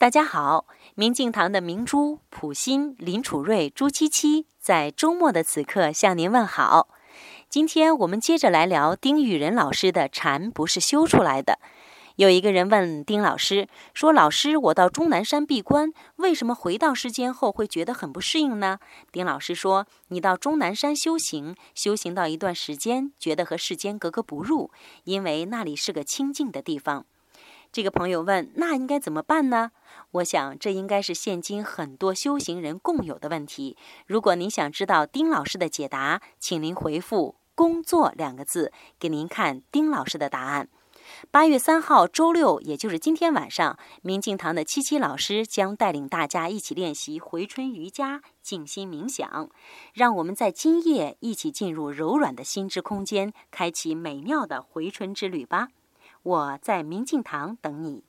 大家好，明镜堂的明珠、普心、林楚瑞、朱七七在周末的此刻向您问好。今天我们接着来聊丁雨仁老师的禅不是修出来的。有一个人问丁老师说：“老师，我到终南山闭关，为什么回到世间后会觉得很不适应呢？”丁老师说：“你到终南山修行，修行到一段时间，觉得和世间格格不入，因为那里是个清净的地方。”这个朋友问：“那应该怎么办呢？”我想，这应该是现今很多修行人共有的问题。如果您想知道丁老师的解答，请您回复“工作”两个字，给您看丁老师的答案。八月三号周六，也就是今天晚上，明镜堂的七七老师将带领大家一起练习回春瑜伽、静心冥想。让我们在今夜一起进入柔软的心之空间，开启美妙的回春之旅吧。我在明镜堂等你。